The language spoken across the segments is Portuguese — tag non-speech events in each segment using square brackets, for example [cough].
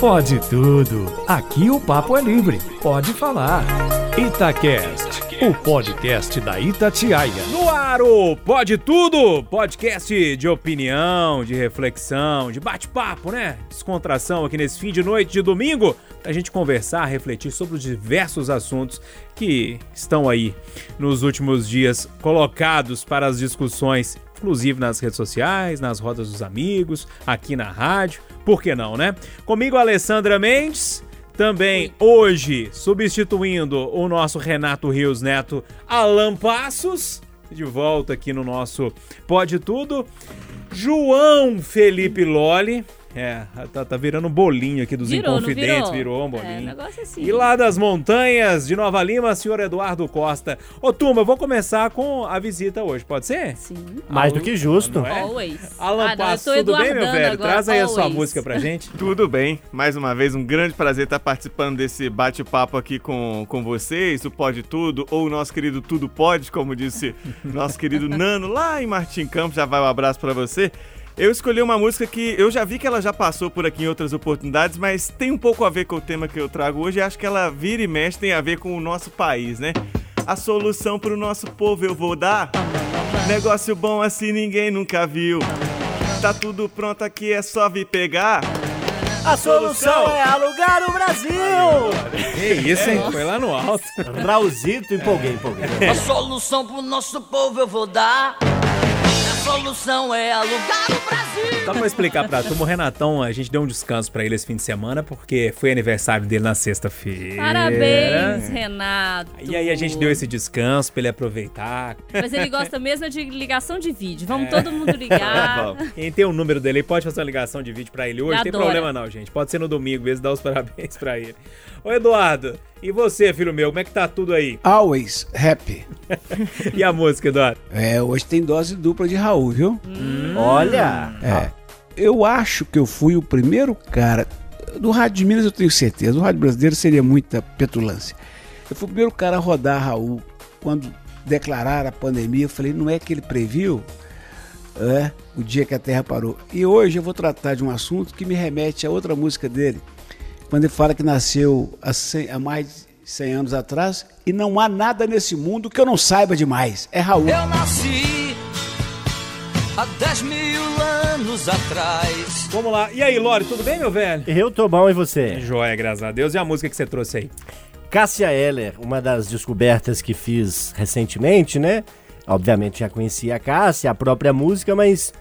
Pode tudo. Aqui o papo é livre. Pode falar. Itacast, o podcast da Itatiaia. No ar o Pode Tudo, podcast de opinião, de reflexão, de bate-papo, né? Descontração aqui nesse fim de noite de domingo, pra gente conversar, refletir sobre os diversos assuntos que estão aí nos últimos dias colocados para as discussões, inclusive nas redes sociais, nas rodas dos amigos, aqui na rádio. Por que não, né? Comigo, Alessandra Mendes. Também hoje, substituindo o nosso Renato Rios Neto, Alan Passos, de volta aqui no nosso Pode Tudo. João Felipe Loli, é, tá, tá virando um bolinho aqui dos Virou, Inconfidentes, virou? virou um É, bolinho. negócio assim. E lá das montanhas de Nova Lima, senhor Eduardo Costa. Ô, turma, eu vou começar com a visita hoje, pode ser? Sim. Mais do que justo. Não é? Always. Alan Ah, não, tô tudo bem, meu velho? agora, Traz aí a sua always. música pra gente. [laughs] Tudo bem, mais uma vez um grande prazer estar participando desse bate-papo aqui com, com vocês, o Pode Tudo, ou o nosso querido Tudo Pode, como disse nosso querido Nano lá em Martim Campos, já vai um abraço pra você. Eu escolhi uma música que eu já vi que ela já passou por aqui em outras oportunidades, mas tem um pouco a ver com o tema que eu trago hoje, e acho que ela vira e mexe, tem a ver com o nosso país, né? A solução pro nosso povo eu vou dar. Negócio bom assim ninguém nunca viu. Tá tudo pronto aqui, é só vir pegar. A solução é alugar o Brasil! Que isso, hein? Foi lá no alto. Raulzito, empolguei, empolguei. A solução pro nosso povo eu vou dar. Solução é alugar o Brasil. Só pra explicar pra turma, o Renatão, a gente deu um descanso pra ele esse fim de semana, porque foi aniversário dele na sexta-feira. Parabéns, Renato. E aí a gente deu esse descanso pra ele aproveitar. Mas ele gosta mesmo de ligação de vídeo. Vamos todo mundo ligar. [laughs] Vamos. Quem tem o número dele aí pode fazer uma ligação de vídeo pra ele hoje. Não tem problema não, gente. Pode ser no domingo mesmo, dar os [laughs] parabéns pra ele. Ô, Eduardo, e você, filho meu, como é que tá tudo aí? Always happy. [laughs] E a música, Eduardo? É, hoje tem dose dupla de Raul, viu? Olha! É. Eu acho que eu fui o primeiro cara. Do Rádio de Minas eu tenho certeza. Do Rádio Brasileiro seria muita petulância. Eu fui o primeiro cara a rodar Raul. Quando declararam a pandemia, eu falei, não é que ele previu? É, o dia que a Terra parou. E hoje eu vou tratar de um assunto que me remete a outra música dele. Quando ele fala que nasceu há, 100 há mais de 100 anos atrás e não há nada nesse mundo que eu não saiba demais. É Raul. Eu nasci há 10 mil anos atrás. Vamos lá. E aí, Lore, tudo bem, meu velho? Eu tô bom e você? Joia, graças a Deus. E a música que você trouxe aí? Cássia Eller, uma das descobertas que fiz recentemente, né? Obviamente já conhecia a Cássia, a própria música, mas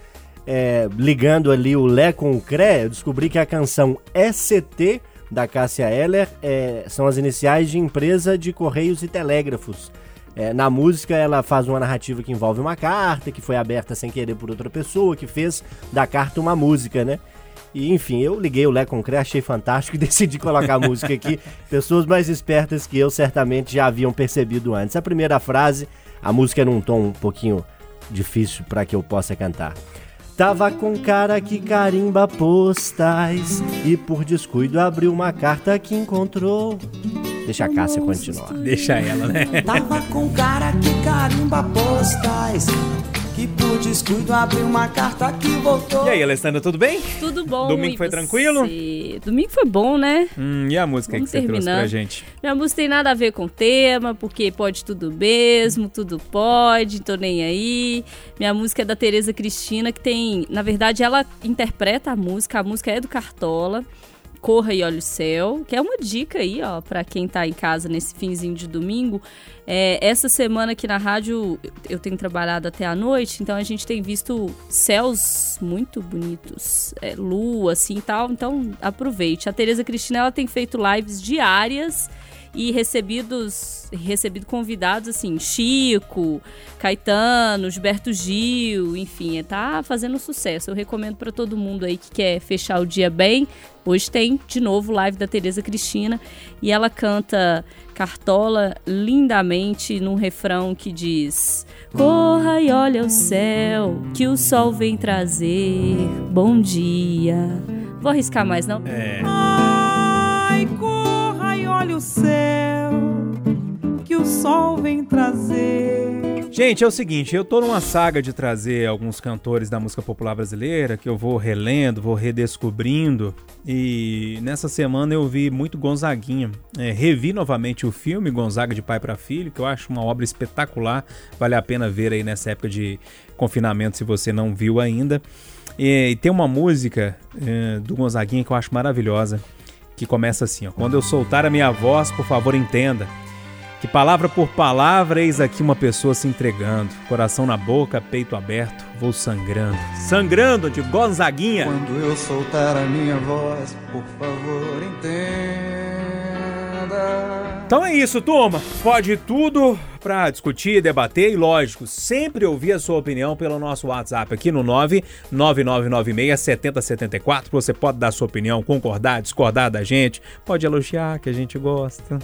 é, ligando ali o Lé com o Cré, eu descobri que a canção ST da Cássia Eller é, são as iniciais de empresa de correios e telégrafos. É, na música, ela faz uma narrativa que envolve uma carta que foi aberta sem querer por outra pessoa, que fez da carta uma música, né? E enfim, eu liguei o Lé Concré, achei fantástico e [laughs] decidi colocar a música aqui. Pessoas mais espertas que eu certamente já haviam percebido antes. A primeira frase, a música é num tom um pouquinho difícil para que eu possa cantar. Tava com cara que carimba postais e por descuido abriu uma carta que encontrou. Deixa a Cássia continuar. Deixa ela, né? [laughs] Tava com cara que carimba postais Que por descuido abriu uma carta que voltou E aí, Alessandra, tudo bem? Tudo bom. Domingo foi você? tranquilo? Domingo foi bom, né? Hum, e a música Vamos que você trouxe pra terminando. gente? Minha música tem nada a ver com o tema, porque pode tudo mesmo, tudo pode, tô nem aí. Minha música é da Tereza Cristina, que tem, na verdade, ela interpreta a música, a música é do Cartola. Corra e Olha o Céu, que é uma dica aí, ó, pra quem tá em casa nesse finzinho de domingo. É, essa semana aqui na rádio eu tenho trabalhado até a noite, então a gente tem visto céus muito bonitos, é, lua assim e tal, então aproveite. A Tereza Cristina ela tem feito lives diárias e recebidos recebido convidados assim, Chico, Caetano, Gilberto Gil, enfim, tá fazendo sucesso. Eu recomendo para todo mundo aí que quer fechar o dia bem. Hoje tem de novo live da Tereza Cristina e ela canta Cartola lindamente num refrão que diz: Corra e olha o céu, que o sol vem trazer bom dia. Vou arriscar mais não? Ai, corra e olha o céu Que o sol vem trazer Gente, é o seguinte, eu tô numa saga de trazer alguns cantores da música popular brasileira que eu vou relendo, vou redescobrindo. E nessa semana eu vi muito Gonzaguinha. É, revi novamente o filme Gonzaga de Pai para Filho, que eu acho uma obra espetacular. Vale a pena ver aí nessa época de confinamento se você não viu ainda. E, e tem uma música é, do Gonzaguinha que eu acho maravilhosa, que começa assim: ó, Quando eu soltar a minha voz, por favor, entenda. Que palavra por palavra, eis aqui uma pessoa se entregando. Coração na boca, peito aberto, vou sangrando. Sangrando de Gonzaguinha. Quando eu soltar a minha voz, por favor, entenda. Então é isso, turma. Pode tudo para discutir, debater e, lógico, sempre ouvir a sua opinião pelo nosso WhatsApp aqui no 999967074. Você pode dar sua opinião, concordar, discordar da gente, pode elogiar, que a gente gosta.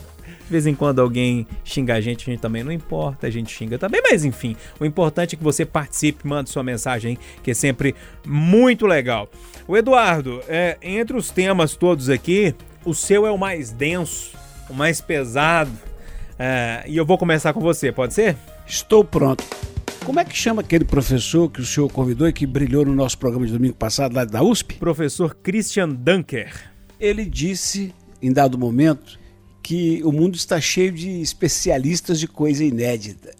De vez em quando alguém xinga a gente, a gente também não importa, a gente xinga também, mas enfim, o importante é que você participe, mande sua mensagem, que é sempre muito legal. O Eduardo, é, entre os temas todos aqui, o seu é o mais denso, o mais pesado, é, e eu vou começar com você, pode ser? Estou pronto. Como é que chama aquele professor que o senhor convidou e que brilhou no nosso programa de domingo passado lá da USP? Professor Christian Dunker. Ele disse, em dado momento, que o mundo está cheio de especialistas de coisa inédita.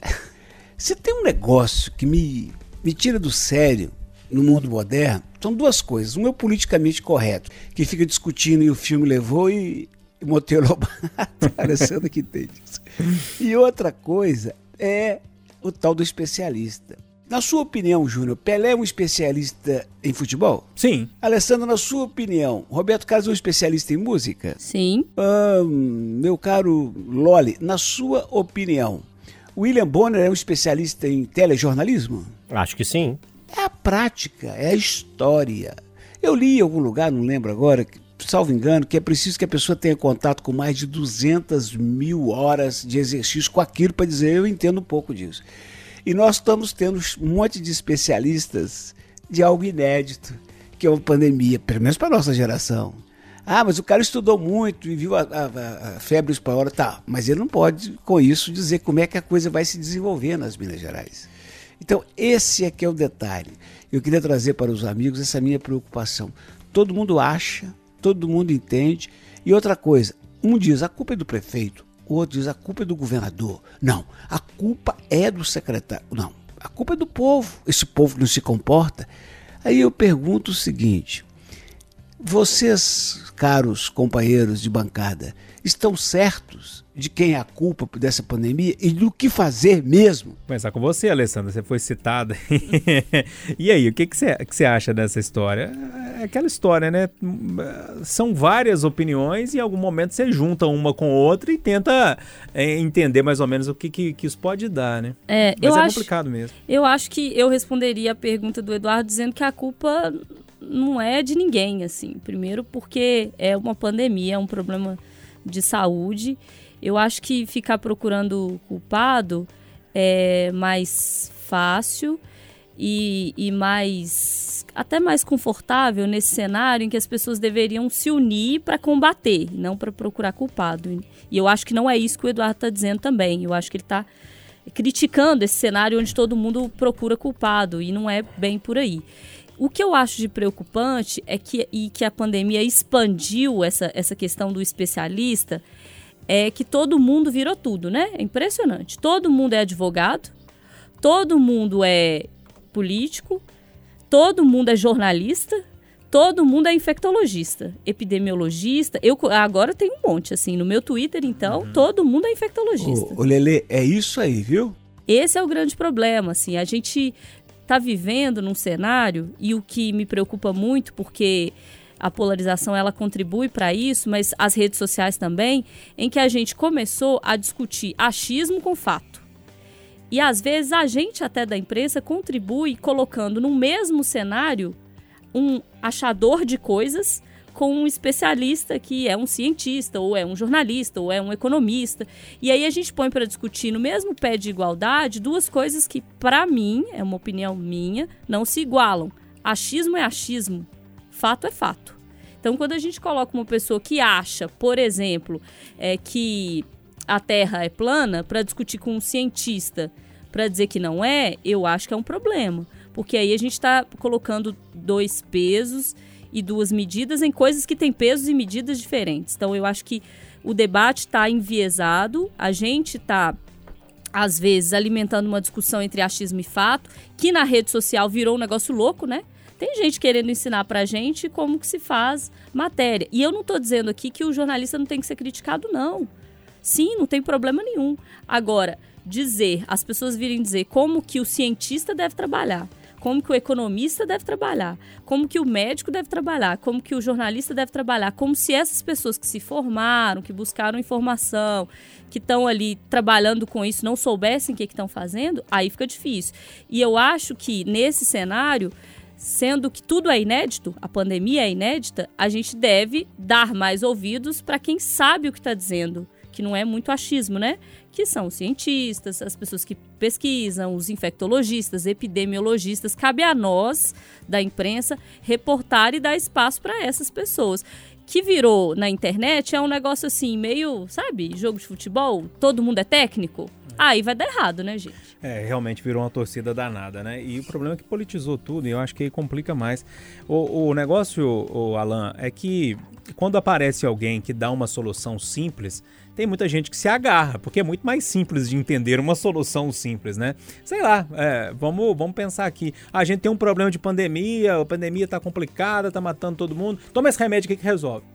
Se tem um negócio que me, me tira do sério no mundo moderno, são duas coisas. Um é o politicamente correto, que fica discutindo e o filme levou e, e Monteiro Lobato, Alessandro que tem isso. E outra coisa é o tal do especialista. Na sua opinião, Júnior, Pelé é um especialista em futebol? Sim. Alessandro, na sua opinião, Roberto Carlos é um especialista em música? Sim. Ah, meu caro Loli, na sua opinião, William Bonner é um especialista em telejornalismo? Acho que sim. É a prática, é a história. Eu li em algum lugar, não lembro agora, que, salvo engano, que é preciso que a pessoa tenha contato com mais de 200 mil horas de exercício com aquilo para dizer eu entendo um pouco disso. E nós estamos tendo um monte de especialistas de algo inédito, que é uma pandemia, pelo menos para nossa geração. Ah, mas o cara estudou muito e viu a, a, a febre espanhola, tá, mas ele não pode, com isso, dizer como é que a coisa vai se desenvolver nas Minas Gerais. Então, esse é que é o detalhe. Eu queria trazer para os amigos essa minha preocupação. Todo mundo acha, todo mundo entende. E outra coisa, um diz a culpa é do prefeito, o outro diz a culpa é do governador. Não, a culpa é do secretário. Não, a culpa é do povo. Esse povo que não se comporta. Aí eu pergunto o seguinte: vocês, caros companheiros de bancada, estão certos de quem é a culpa dessa pandemia e do que fazer mesmo? Vou começar com você, Alessandra. Você foi citada. [laughs] e aí, o que, que, você, que você acha dessa história? É aquela história, né? São várias opiniões e em algum momento você junta uma com outra e tenta é, entender mais ou menos o que, que, que isso pode dar, né? É, Mas eu é acho, complicado mesmo. Eu acho que eu responderia a pergunta do Eduardo dizendo que a culpa não é de ninguém, assim. Primeiro porque é uma pandemia, é um problema de saúde. Eu acho que ficar procurando culpado é mais fácil e, e mais até mais confortável nesse cenário em que as pessoas deveriam se unir para combater, não para procurar culpado. E eu acho que não é isso que o Eduardo está dizendo também. Eu acho que ele está criticando esse cenário onde todo mundo procura culpado e não é bem por aí. O que eu acho de preocupante é que, e que a pandemia expandiu essa, essa questão do especialista, é que todo mundo virou tudo, né? É impressionante. Todo mundo é advogado, todo mundo é político, todo mundo é jornalista, todo mundo é infectologista, epidemiologista. Eu agora tenho um monte, assim, no meu Twitter, então, uhum. todo mundo é infectologista. Ô, ô Lele, é isso aí, viu? Esse é o grande problema, assim, a gente está vivendo num cenário e o que me preocupa muito porque a polarização ela contribui para isso, mas as redes sociais também, em que a gente começou a discutir achismo com fato. E às vezes a gente até da imprensa contribui colocando no mesmo cenário um achador de coisas com um especialista que é um cientista, ou é um jornalista, ou é um economista. E aí a gente põe para discutir no mesmo pé de igualdade duas coisas que, para mim, é uma opinião minha, não se igualam. Achismo é achismo, fato é fato. Então, quando a gente coloca uma pessoa que acha, por exemplo, é, que a Terra é plana, para discutir com um cientista para dizer que não é, eu acho que é um problema. Porque aí a gente está colocando dois pesos e duas medidas em coisas que têm pesos e medidas diferentes. Então eu acho que o debate está enviesado, a gente está às vezes alimentando uma discussão entre achismo e fato, que na rede social virou um negócio louco, né? Tem gente querendo ensinar pra gente como que se faz matéria. E eu não estou dizendo aqui que o jornalista não tem que ser criticado, não. Sim, não tem problema nenhum. Agora, dizer, as pessoas virem dizer como que o cientista deve trabalhar, como que o economista deve trabalhar, como que o médico deve trabalhar, como que o jornalista deve trabalhar, como se essas pessoas que se formaram, que buscaram informação, que estão ali trabalhando com isso, não soubessem o que estão fazendo, aí fica difícil. E eu acho que nesse cenário sendo que tudo é inédito, a pandemia é inédita, a gente deve dar mais ouvidos para quem sabe o que está dizendo, que não é muito achismo, né? Que são os cientistas, as pessoas que pesquisam, os infectologistas, epidemiologistas. Cabe a nós, da imprensa, reportar e dar espaço para essas pessoas que virou na internet é um negócio assim, meio, sabe, jogo de futebol, todo mundo é técnico. Aí vai dar errado, né, gente? É, realmente virou uma torcida danada, né? E o problema é que politizou tudo e eu acho que aí complica mais. O, o negócio, o Alan, é que quando aparece alguém que dá uma solução simples, tem muita gente que se agarra, porque é muito mais simples de entender uma solução simples, né? Sei lá, é, vamos, vamos pensar aqui. A gente tem um problema de pandemia, a pandemia tá complicada, tá matando todo mundo. Toma esse remédio aqui que resolve.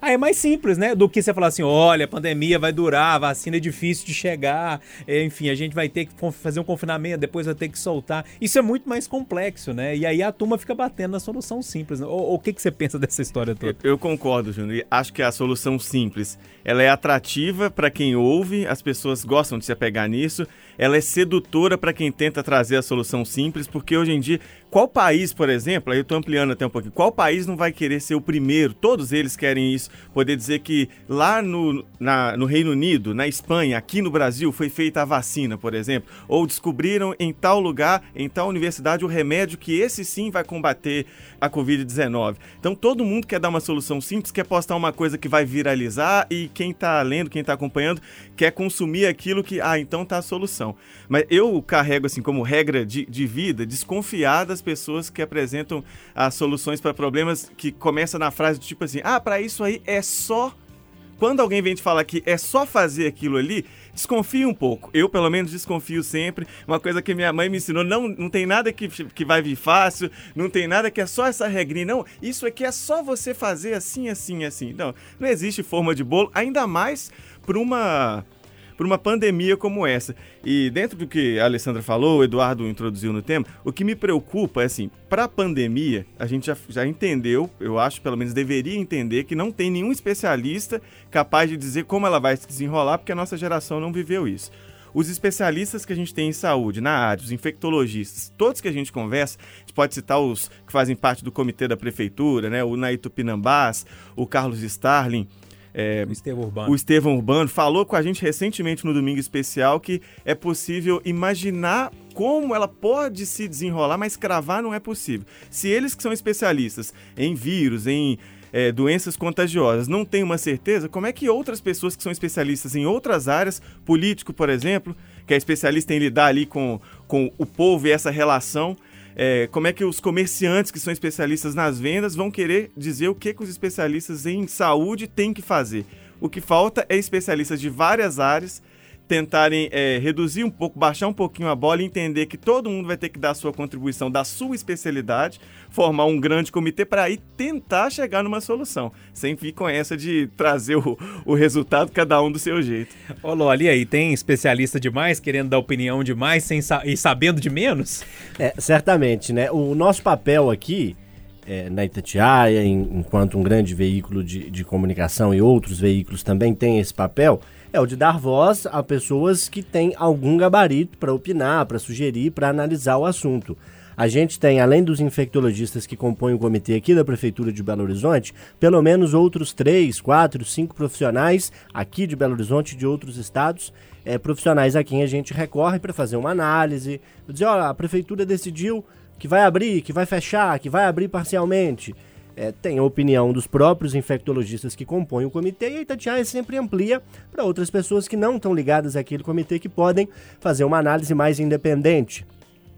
Aí [laughs] é mais simples, né? Do que você falar assim: olha, a pandemia vai durar, a vacina é difícil de chegar, é, enfim, a gente vai ter que fazer um confinamento, depois vai ter que soltar. Isso é muito mais complexo, né? E aí a turma fica batendo na solução simples. Né? O, o que, que você pensa dessa história toda? Eu, eu concordo, Júnior. Acho que a solução simples ela é atrativa para quem ouve, as pessoas gostam de se apegar nisso ela é sedutora para quem tenta trazer a solução simples, porque hoje em dia, qual país, por exemplo, aí eu estou ampliando até um pouquinho, qual país não vai querer ser o primeiro? Todos eles querem isso, poder dizer que lá no, na, no Reino Unido, na Espanha, aqui no Brasil, foi feita a vacina, por exemplo, ou descobriram em tal lugar, em tal universidade, o remédio que esse sim vai combater a Covid-19. Então todo mundo quer dar uma solução simples, quer postar uma coisa que vai viralizar e quem está lendo, quem está acompanhando, quer consumir aquilo que, ah, então tá a solução. Mas eu carrego assim como regra de, de vida desconfiar das pessoas que apresentam as soluções para problemas que começa na frase do tipo assim: "Ah, para isso aí é só quando alguém vem te falar que é só fazer aquilo ali, desconfia um pouco. Eu, pelo menos, desconfio sempre. Uma coisa que minha mãe me ensinou: não, não tem nada que, que vai vir fácil, não tem nada que é só essa regrinha. Não, isso aqui é só você fazer assim, assim, assim. Não, não existe forma de bolo, ainda mais para uma por uma pandemia como essa. E dentro do que a Alessandra falou, o Eduardo introduziu no tema, o que me preocupa é assim, para a pandemia, a gente já, já entendeu, eu acho, pelo menos deveria entender, que não tem nenhum especialista capaz de dizer como ela vai se desenrolar, porque a nossa geração não viveu isso. Os especialistas que a gente tem em saúde, na área, os infectologistas, todos que a gente conversa, a gente pode citar os que fazem parte do comitê da prefeitura, né? O Naito Pinambás, o Carlos Starling, é, Estevão Urbano. O Estevão Urbano falou com a gente recentemente no Domingo Especial que é possível imaginar como ela pode se desenrolar, mas cravar não é possível. Se eles que são especialistas em vírus, em é, doenças contagiosas, não têm uma certeza, como é que outras pessoas que são especialistas em outras áreas, político, por exemplo, que é especialista em lidar ali com, com o povo e essa relação, é, como é que os comerciantes que são especialistas nas vendas vão querer dizer o que, que os especialistas em saúde têm que fazer. O que falta é especialistas de várias áreas tentarem é, reduzir um pouco, baixar um pouquinho a bola e entender que todo mundo vai ter que dar a sua contribuição da sua especialidade, formar um grande comitê para aí tentar chegar numa solução, sem vir com essa de trazer o, o resultado cada um do seu jeito. Ô Loli, aí tem especialista demais querendo dar opinião demais sem sa e sabendo de menos? É, certamente, né? O nosso papel aqui é, na Itatiaia, em, enquanto um grande veículo de, de comunicação e outros veículos também têm esse papel, é o de dar voz a pessoas que têm algum gabarito para opinar, para sugerir, para analisar o assunto. A gente tem, além dos infectologistas que compõem o comitê aqui da Prefeitura de Belo Horizonte, pelo menos outros três, quatro, cinco profissionais aqui de Belo Horizonte e de outros estados, é, profissionais a quem a gente recorre para fazer uma análise, dizer, olha, a Prefeitura decidiu que vai abrir, que vai fechar, que vai abrir parcialmente. É, tem a opinião dos próprios infectologistas que compõem o comitê e a Itatiaia sempre amplia para outras pessoas que não estão ligadas àquele comitê que podem fazer uma análise mais independente.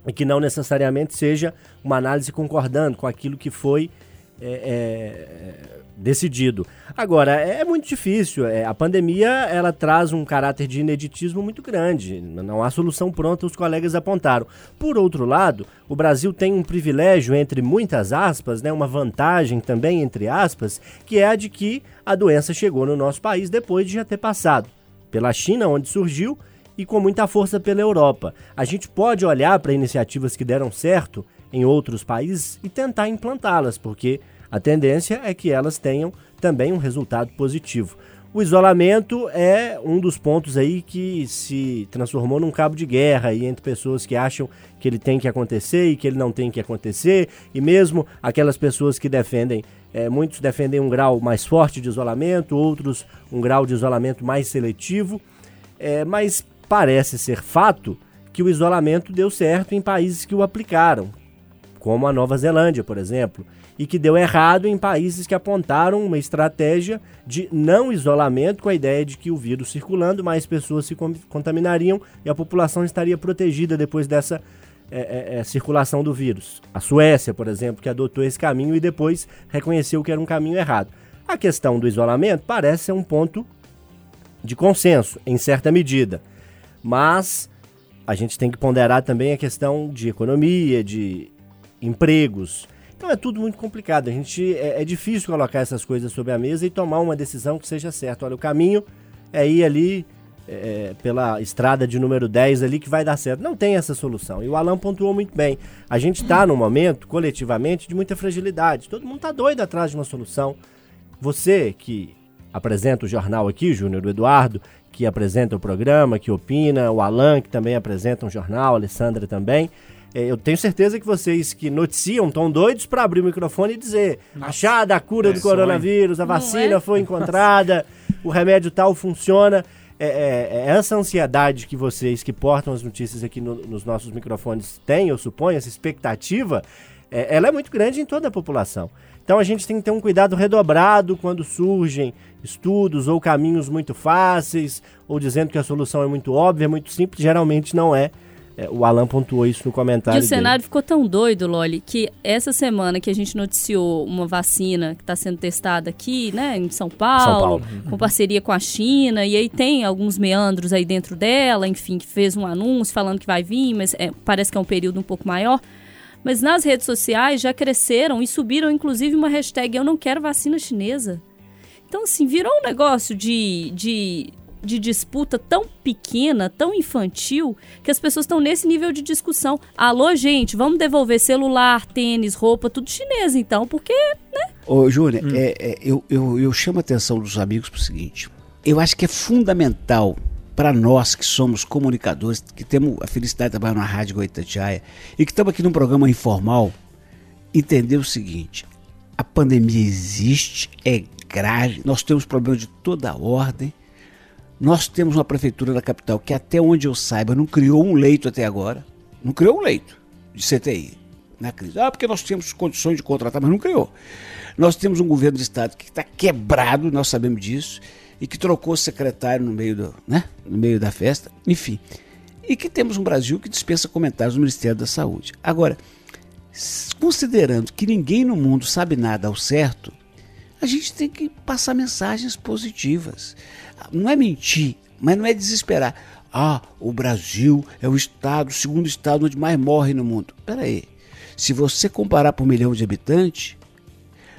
E que não necessariamente seja uma análise concordando com aquilo que foi é, é, decidido. Agora, é, muito difícil. É, a pandemia ela traz um caráter de ineditismo muito grande. Não há solução pronta, os colegas apontaram. Por outro lado, o Brasil tem um privilégio, entre muitas aspas, né, uma vantagem também, entre aspas, que é a de que a doença chegou no nosso país depois de já ter passado pela China, onde surgiu, e com muita força pela Europa. A gente pode olhar para iniciativas que deram certo em outros países e tentar implantá-las, porque a tendência é que elas tenham também um resultado positivo. O isolamento é um dos pontos aí que se transformou num cabo de guerra aí entre pessoas que acham que ele tem que acontecer e que ele não tem que acontecer, e mesmo aquelas pessoas que defendem, é, muitos defendem um grau mais forte de isolamento, outros um grau de isolamento mais seletivo, é, mas parece ser fato que o isolamento deu certo em países que o aplicaram, como a Nova Zelândia, por exemplo, e que deu errado em países que apontaram uma estratégia de não isolamento com a ideia de que o vírus circulando, mais pessoas se contaminariam e a população estaria protegida depois dessa é, é, é, circulação do vírus. A Suécia, por exemplo, que adotou esse caminho e depois reconheceu que era um caminho errado. A questão do isolamento parece ser um ponto de consenso, em certa medida, mas a gente tem que ponderar também a questão de economia, de empregos. Então é tudo muito complicado. A gente é, é, difícil colocar essas coisas sobre a mesa e tomar uma decisão que seja certa. Olha, o caminho é ir ali é, pela estrada de número 10 ali que vai dar certo. Não tem essa solução. E o Alan pontuou muito bem. A gente está num momento, coletivamente, de muita fragilidade. Todo mundo está doido atrás de uma solução. Você que apresenta o jornal aqui, Júnior, Eduardo, que apresenta o programa, que opina, o Alan, que também apresenta um jornal, a Alessandra também. É, eu tenho certeza que vocês que noticiam estão doidos para abrir o microfone e dizer: achada a cura é do coronavírus, a vacina é? foi encontrada, o remédio tal funciona. É, é, é, essa ansiedade que vocês que portam as notícias aqui no, nos nossos microfones têm, eu suponho, essa expectativa, é, ela é muito grande em toda a população. Então a gente tem que ter um cuidado redobrado quando surgem estudos ou caminhos muito fáceis, ou dizendo que a solução é muito óbvia, muito simples, geralmente não é. É, o Alan pontuou isso no comentário. E o cenário ficou tão doido, Loli, que essa semana que a gente noticiou uma vacina que está sendo testada aqui, né, em São Paulo, São Paulo, com parceria com a China, e aí tem alguns meandros aí dentro dela, enfim, que fez um anúncio falando que vai vir, mas é, parece que é um período um pouco maior. Mas nas redes sociais já cresceram e subiram, inclusive, uma hashtag Eu não quero vacina chinesa. Então, assim, virou um negócio de, de de disputa tão pequena, tão infantil, que as pessoas estão nesse nível de discussão. Alô, gente, vamos devolver celular, tênis, roupa, tudo chinês, então, porque, né? Ô, Júlia, hum. é, é, eu, eu, eu chamo a atenção dos amigos para o seguinte: eu acho que é fundamental para nós que somos comunicadores, que temos a felicidade de trabalhar na Rádio Goitatiaia e que estamos aqui num programa informal, entender o seguinte: a pandemia existe, é grave, nós temos problemas de toda ordem nós temos uma prefeitura da capital que, até onde eu saiba, não criou um leito até agora. Não criou um leito de CTI na crise. Ah, porque nós temos condições de contratar, mas não criou. Nós temos um governo de estado que está quebrado, nós sabemos disso, e que trocou secretário no meio, do, né, no meio da festa, enfim. E que temos um Brasil que dispensa comentários no Ministério da Saúde. Agora, considerando que ninguém no mundo sabe nada ao certo, a gente tem que passar mensagens positivas. Não é mentir, mas não é desesperar. Ah, o Brasil é o estado, o segundo estado onde mais morre no mundo. Espera aí. Se você comparar por milhão de habitantes,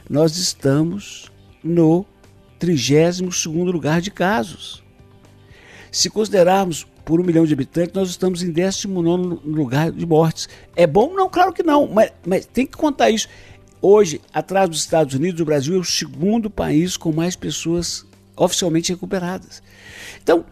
nós estamos no 32 lugar de casos. Se considerarmos por um milhão de habitantes, nós estamos em 19 lugar de mortes. É bom? Não, claro que não, mas, mas tem que contar isso. Hoje, atrás dos Estados Unidos, o Brasil é o segundo país com mais pessoas oficialmente recuperadas. Então,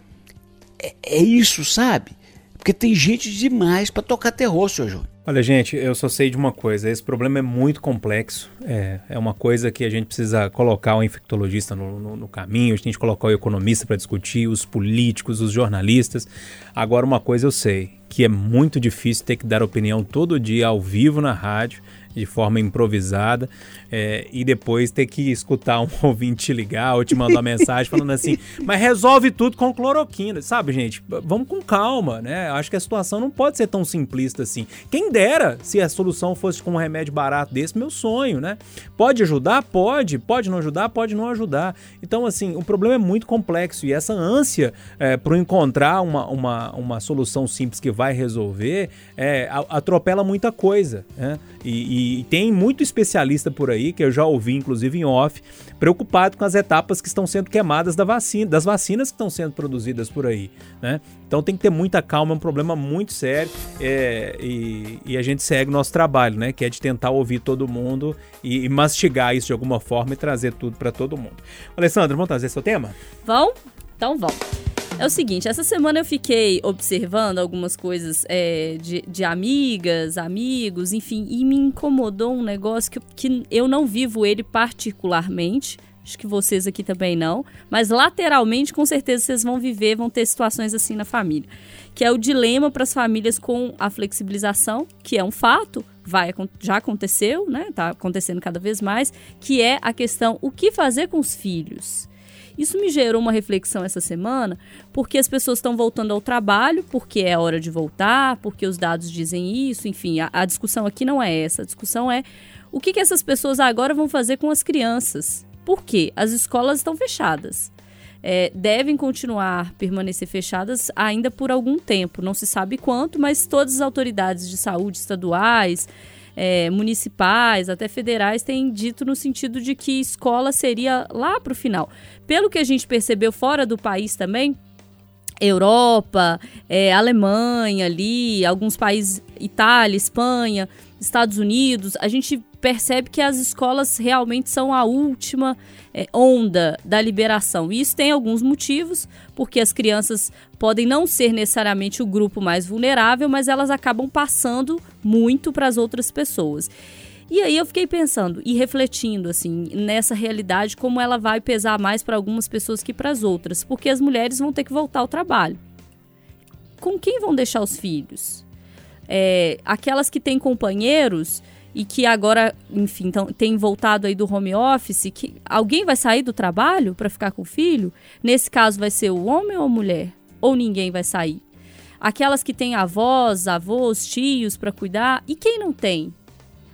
é, é isso, sabe? Porque tem gente demais para tocar terror, senhor Júnior. Olha, gente, eu só sei de uma coisa: esse problema é muito complexo. É, é uma coisa que a gente precisa colocar o infectologista no, no, no caminho, a gente colocar o economista para discutir, os políticos, os jornalistas. Agora, uma coisa eu sei: que é muito difícil ter que dar opinião todo dia ao vivo na rádio de forma improvisada, é, e depois ter que escutar um [laughs] ouvinte te ligar ou te mandar uma mensagem falando assim, mas resolve tudo com cloroquina, sabe, gente? Vamos com calma, né? Acho que a situação não pode ser tão simplista assim. Quem dera se a solução fosse com um remédio barato desse, meu sonho, né? Pode ajudar? Pode. Pode não ajudar? Pode não ajudar. Então, assim, o problema é muito complexo e essa ânsia é, para encontrar uma, uma, uma solução simples que vai resolver é, atropela muita coisa, né? E, e, tem muito especialista por aí, que eu já ouvi, inclusive em off, preocupado com as etapas que estão sendo queimadas da vacina, das vacinas que estão sendo produzidas por aí. Né? Então tem que ter muita calma, é um problema muito sério é, e, e, a gente segue o nosso trabalho, né? que é de tentar ouvir todo mundo e, e mastigar isso de alguma forma e trazer tudo para todo mundo. Alessandra, vamos trazer seu tema? Vão? Então vão. É o seguinte, essa semana eu fiquei observando algumas coisas é, de, de, amigas, amigos, enfim, e me incomodou um negócio que, que eu não vivo ele particularmente. Acho que vocês aqui também não. Mas lateralmente, com certeza, vocês vão viver, vão ter situações assim na família. Que é o dilema para as famílias com a flexibilização, que é um fato, vai, já aconteceu, né? Tá acontecendo cada vez mais, que é a questão o que fazer com os filhos. Isso me gerou uma reflexão essa semana, porque as pessoas estão voltando ao trabalho, porque é hora de voltar, porque os dados dizem isso, enfim, a, a discussão aqui não é essa. A discussão é o que, que essas pessoas agora vão fazer com as crianças. Por quê? As escolas estão fechadas. É, devem continuar permanecer fechadas ainda por algum tempo, não se sabe quanto, mas todas as autoridades de saúde estaduais, é, municipais, até federais, têm dito no sentido de que escola seria lá para o final. Pelo que a gente percebeu fora do país também, Europa, é, Alemanha ali, alguns países, Itália, Espanha, Estados Unidos, a gente percebe que as escolas realmente são a última é, onda da liberação. E isso tem alguns motivos, porque as crianças podem não ser necessariamente o grupo mais vulnerável, mas elas acabam passando muito para as outras pessoas. E aí eu fiquei pensando e refletindo assim nessa realidade como ela vai pesar mais para algumas pessoas que para as outras, porque as mulheres vão ter que voltar ao trabalho. Com quem vão deixar os filhos? É, aquelas que têm companheiros e que agora, enfim, tão, tem voltado aí do home office, que alguém vai sair do trabalho para ficar com o filho? Nesse caso vai ser o homem ou a mulher? Ou ninguém vai sair? Aquelas que têm avós, avós, tios para cuidar, e quem não tem?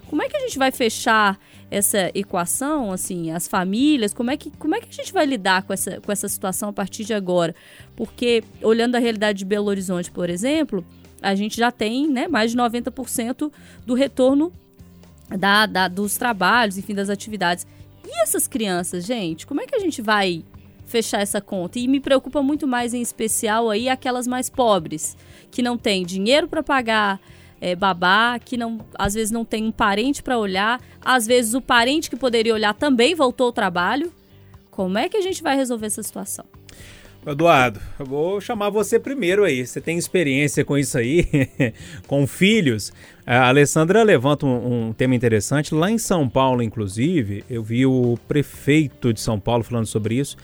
Como é que a gente vai fechar essa equação, assim, as famílias, como é que, como é que a gente vai lidar com essa, com essa situação a partir de agora? Porque, olhando a realidade de Belo Horizonte, por exemplo, a gente já tem né, mais de 90% do retorno da, da, dos trabalhos, enfim, das atividades. E essas crianças, gente, como é que a gente vai fechar essa conta? E me preocupa muito mais, em especial, aí aquelas mais pobres, que não têm dinheiro para pagar é, babá, que não, às vezes não tem um parente para olhar, às vezes o parente que poderia olhar também voltou ao trabalho. Como é que a gente vai resolver essa situação? Eduardo, eu vou chamar você primeiro aí. Você tem experiência com isso aí, [laughs] com filhos. A Alessandra levanta um, um, tema interessante. Lá em São Paulo, inclusive, eu vi o prefeito de São Paulo falando sobre isso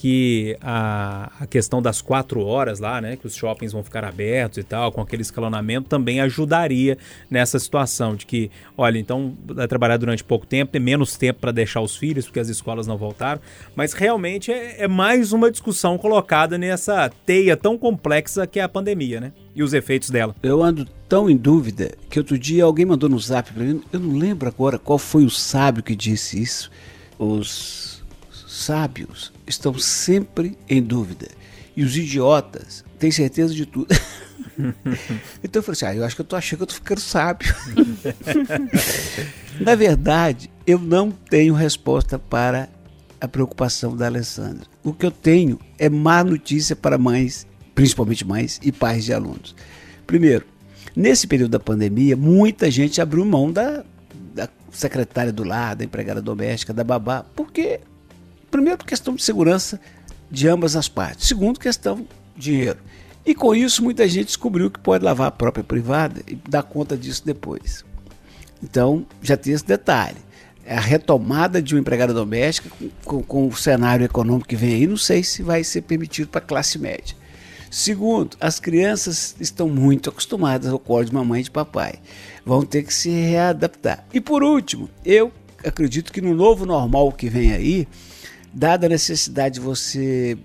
que a, a questão das quatro horas lá, né, que os shoppings vão ficar abertos e tal, com aquele escalonamento, também ajudaria nessa situação de que, olha, então vai trabalhar durante pouco tempo, tem menos tempo para deixar os filhos, porque as escolas não voltaram, mas realmente é, é mais uma discussão colocada nessa teia tão complexa que é a pandemia, né? E os efeitos dela. Eu ando tão em dúvida que outro dia alguém mandou no zap para mim, eu não lembro agora qual foi o sábio que disse isso. Os sábios estão sempre em dúvida. E os idiotas têm certeza de tudo. [laughs] então eu falei assim: ah, eu acho que eu tô achando que eu tô ficando sábio. [laughs] Na verdade, eu não tenho resposta para a preocupação da Alessandra. O que eu tenho é má notícia para mães, principalmente mães e pais de alunos. Primeiro, nesse período da pandemia, muita gente abriu mão da, da secretária do lar, da empregada doméstica, da babá, porque Primeiro, questão de segurança de ambas as partes. Segundo, questão dinheiro. E com isso, muita gente descobriu que pode lavar a própria privada e dar conta disso depois. Então, já tem esse detalhe. É a retomada de uma empregada doméstica com, com, o cenário econômico que vem aí, não sei se vai ser permitido para a classe média. Segundo, as crianças estão muito acostumadas ao colo de mamãe e de papai. Vão ter que se readaptar. E por último, eu acredito que no novo normal que vem aí, dada a necessidade de você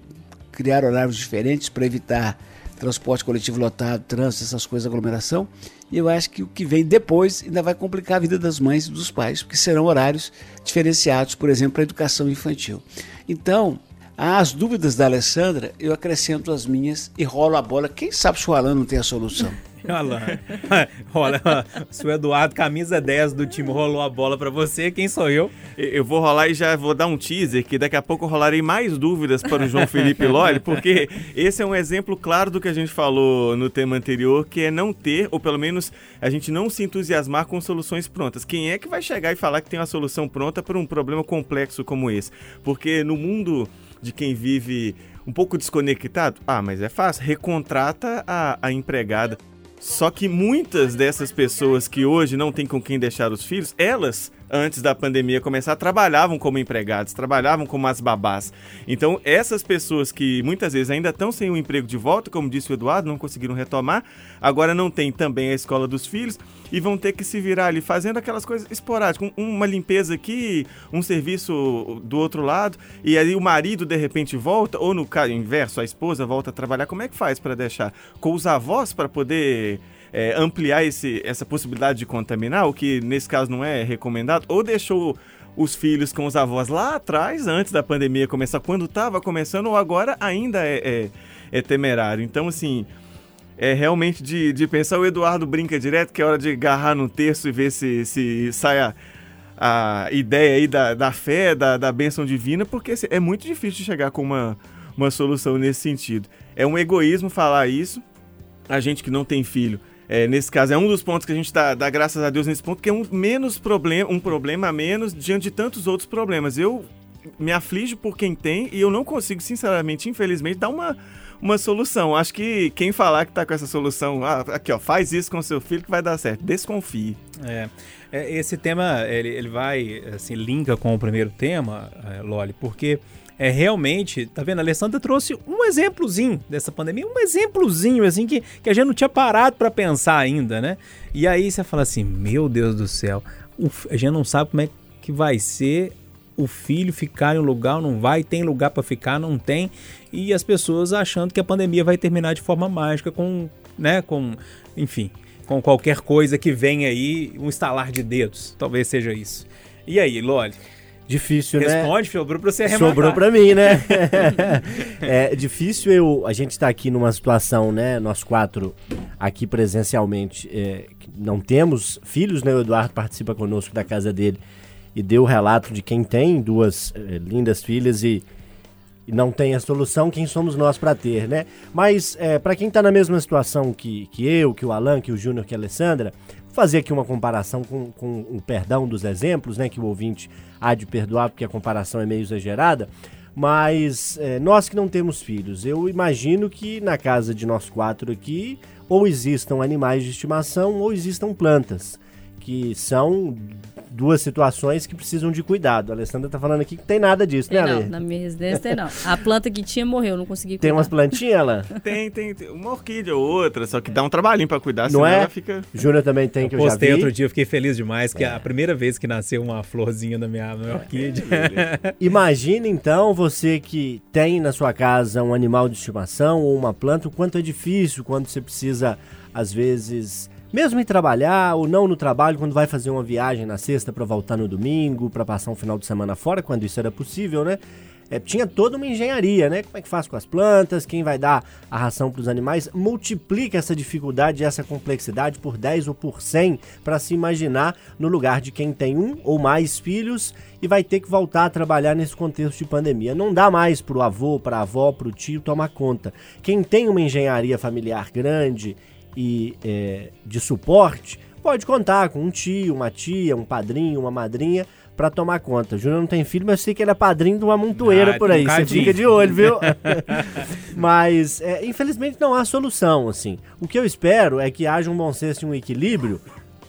criar horários diferentes para evitar transporte coletivo lotado, trânsito, essas coisas, aglomeração, eu acho que o que vem depois ainda vai complicar a vida das mães e dos pais, porque serão horários diferenciados, por exemplo, para a educação infantil. Então, às dúvidas da Alessandra, eu acrescento as minhas e rolo a bola. Quem sabe se o Alan não tem a solução? Olha [laughs] Olha, se o Eduardo, camisa 10 do time, rolou a bola para você, quem sou eu? Eu vou rolar e já vou dar um teaser que daqui a pouco rolarei mais dúvidas para o João Felipe Lolli, porque esse é um exemplo claro do que a gente falou no tema anterior, que é não ter, ou pelo menos a gente não se entusiasmar com soluções prontas. Quem é que vai chegar e falar que tem uma solução pronta para um problema complexo como esse? Porque no mundo de quem vive um pouco desconectado, ah, mas é fácil, recontrata a, a empregada. Só que muitas dessas pessoas que hoje não têm com quem deixar os filhos, elas antes da pandemia começar, trabalhavam como empregados, trabalhavam como as babás. Então, essas pessoas que muitas vezes ainda estão sem o emprego de volta, como disse o Eduardo, não conseguiram retomar, agora não tem também a escola dos filhos e vão ter que se virar ali fazendo aquelas coisas esporádicas, uma limpeza aqui, um serviço do outro lado, e aí o marido de repente volta, ou no caso inverso, a esposa volta a trabalhar. Como é que faz para deixar? Com os avós para poder é, ampliar esse, essa possibilidade de contaminar, o que nesse caso não é recomendado, ou deixou os filhos com os avós lá atrás, antes da pandemia começar, quando estava começando, ou agora ainda é, é, é, temerário. Então, assim, é realmente de, de pensar. O Eduardo brinca direto que é hora de agarrar no terço e ver se, se sai a, a ideia aí da, da fé, da, da bênção divina, porque é muito difícil chegar com uma, uma solução nesse sentido. É um egoísmo falar isso. A gente que não tem filho é, nesse caso, é um dos pontos que a gente dá, dá graças a Deus nesse ponto, que é um menos problema, um problema a menos diante de tantos outros problemas. Eu me aflijo por quem tem e eu não consigo, sinceramente, infelizmente, dar uma, uma solução. Acho que quem falar que tá com essa solução, ah, aqui ó, faz isso com seu filho que vai dar certo. Desconfie. É, é esse tema, ele, ele vai, assim, linka com o primeiro tema, é, Loli, porque é realmente, tá vendo? A Alessandra trouxe um exemplozinho dessa pandemia, um exemplozinho assim que, que a gente não tinha parado para pensar ainda, né? E aí você fala assim: "Meu Deus do céu, a gente não sabe como é que vai ser o filho ficar em um lugar, não vai, tem lugar para ficar, não tem, e as pessoas achando que a pandemia vai terminar de forma mágica com, né, com, enfim, com qualquer coisa que venha aí, um estalar de dedos, talvez seja isso. E aí, Loli? Difícil, Responde, né? Responde, sobrou pra você arrematar. Sobrou pra mim, né? [laughs] é difícil eu... A gente tá aqui numa situação, né? Nós quatro aqui presencialmente é, não temos filhos, né? O Eduardo participa conosco da casa dele e deu o relato de quem tem duas é, lindas filhas e, e, não tem a solução, quem somos nós para ter, né? Mas é, para quem tá na mesma situação que, que eu, que o Alan, que o Júnior, que a Alessandra, fazer aqui uma comparação com, com o perdão dos exemplos, né? Que o ouvinte há de perdoar porque a comparação é meio exagerada. Mas é, nós que não temos filhos, eu imagino que na casa de nós quatro aqui ou existam animais de estimação ou existam plantas, que são duas situações que precisam de cuidado. A Alessandra tá falando aqui que tem nada disso, tem né, Não, na minha residência tem não. A planta que tinha morreu, não consegui cuidar. Tem umas plantinhas lá? [laughs] tem, tem, tem, Uma orquídea ou outra, só que dá um trabalhinho pra cuidar, não é? ela fica... Júnior também tem, eu que eu já vi. postei outro dia, eu fiquei feliz demais, que é a primeira vez que nasceu uma florzinha na minha, na minha orquídea. [laughs] Imagina, então, você que tem na sua casa um animal de estimação ou uma planta, o quanto é difícil quando você precisa, às vezes mesmo em trabalhar ou não no trabalho, quando vai fazer uma viagem na sexta para voltar no domingo, para passar um final de semana fora, quando isso era possível, né? É, tinha toda uma engenharia, né? Como é que faz com as plantas, quem vai dar a ração para os animais, multiplica essa dificuldade, essa complexidade por 10 ou por 100 para se imaginar no lugar de quem tem um ou mais filhos e vai ter que voltar a trabalhar nesse contexto de pandemia. Não dá mais para o avô, para a avó, para o tio tomar conta. Quem tem uma engenharia familiar grande e é, de suporte, pode contar com um tio, uma tia, um padrinho, uma madrinha para tomar conta. O Júnior não tem filho, mas eu sei que ele é padrinho de uma montoeira ah, por aí. Um Você fica de olho, viu? [laughs] mas, é, infelizmente, não há solução, assim. O que eu espero é que haja um bom senso e um equilíbrio